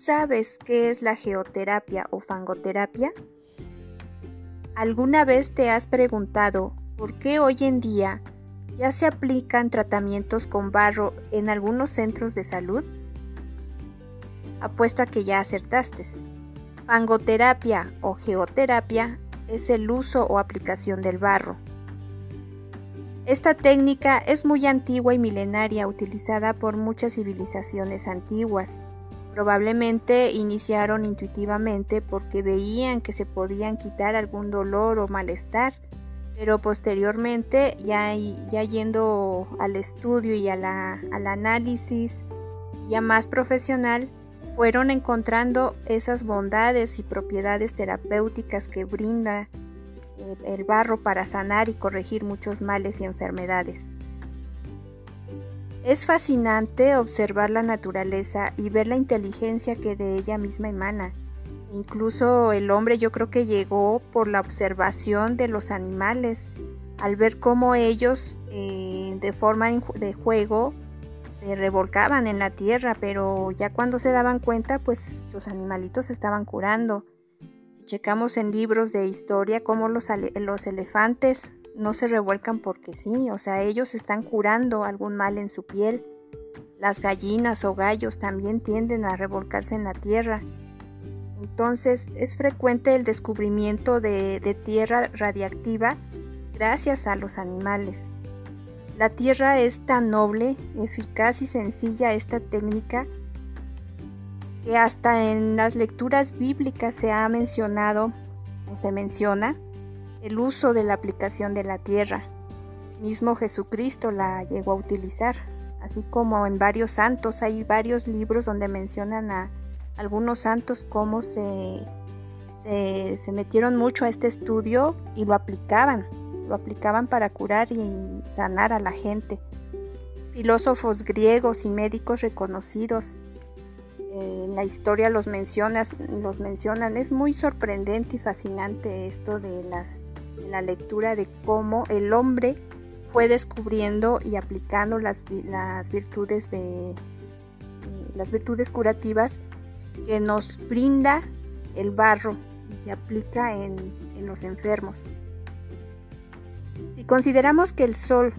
¿Sabes qué es la geoterapia o fangoterapia? ¿Alguna vez te has preguntado por qué hoy en día ya se aplican tratamientos con barro en algunos centros de salud? Apuesto a que ya acertaste. Fangoterapia o geoterapia es el uso o aplicación del barro. Esta técnica es muy antigua y milenaria, utilizada por muchas civilizaciones antiguas. Probablemente iniciaron intuitivamente porque veían que se podían quitar algún dolor o malestar, pero posteriormente ya, ya yendo al estudio y al análisis ya más profesional, fueron encontrando esas bondades y propiedades terapéuticas que brinda el barro para sanar y corregir muchos males y enfermedades. Es fascinante observar la naturaleza y ver la inteligencia que de ella misma emana. Incluso el hombre yo creo que llegó por la observación de los animales, al ver cómo ellos eh, de forma de juego se revolcaban en la tierra, pero ya cuando se daban cuenta, pues los animalitos estaban curando. Si checamos en libros de historia cómo los, los elefantes no se revuelcan porque sí, o sea, ellos están curando algún mal en su piel. Las gallinas o gallos también tienden a revolcarse en la tierra. Entonces es frecuente el descubrimiento de, de tierra radiactiva gracias a los animales. La tierra es tan noble, eficaz y sencilla esta técnica que hasta en las lecturas bíblicas se ha mencionado o se menciona el uso de la aplicación de la tierra. Mismo Jesucristo la llegó a utilizar, así como en varios santos hay varios libros donde mencionan a algunos santos cómo se, se, metieron mucho a este estudio y lo aplicaban, lo aplicaban para curar y sanar a la gente. Filósofos griegos y médicos reconocidos eh, en la historia los, mencionas, los mencionan. Es muy sorprendente y fascinante esto de las la lectura de cómo el hombre fue descubriendo y aplicando las, las virtudes de eh, las virtudes curativas que nos brinda el barro y se aplica en, en los enfermos. Si consideramos que el sol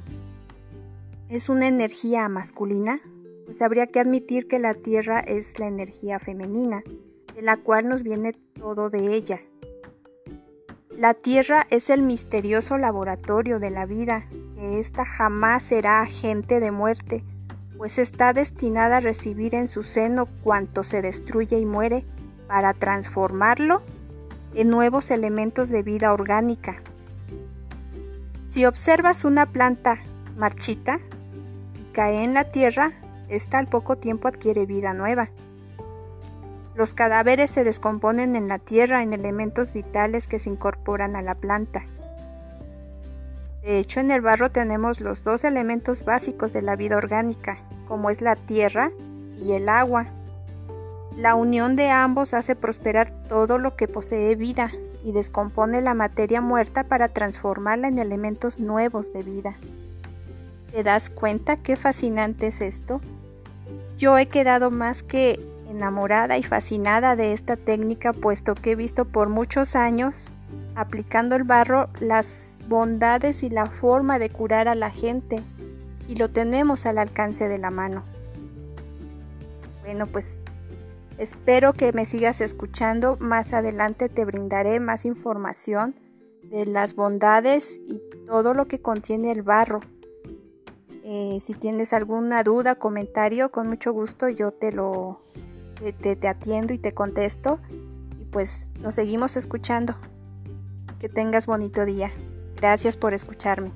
es una energía masculina, pues habría que admitir que la tierra es la energía femenina, de la cual nos viene todo de ella, la Tierra es el misterioso laboratorio de la vida, que ésta jamás será agente de muerte, pues está destinada a recibir en su seno cuanto se destruye y muere, para transformarlo en nuevos elementos de vida orgánica. Si observas una planta marchita y cae en la tierra, ésta al poco tiempo adquiere vida nueva. Los cadáveres se descomponen en la tierra en elementos vitales que se incorporan a la planta. De hecho, en el barro tenemos los dos elementos básicos de la vida orgánica, como es la tierra y el agua. La unión de ambos hace prosperar todo lo que posee vida y descompone la materia muerta para transformarla en elementos nuevos de vida. ¿Te das cuenta qué fascinante es esto? Yo he quedado más que enamorada y fascinada de esta técnica puesto que he visto por muchos años aplicando el barro las bondades y la forma de curar a la gente y lo tenemos al alcance de la mano. Bueno, pues espero que me sigas escuchando. Más adelante te brindaré más información de las bondades y todo lo que contiene el barro. Eh, si tienes alguna duda, comentario, con mucho gusto yo te lo, te, te atiendo y te contesto. Y pues nos seguimos escuchando. Que tengas bonito día. Gracias por escucharme.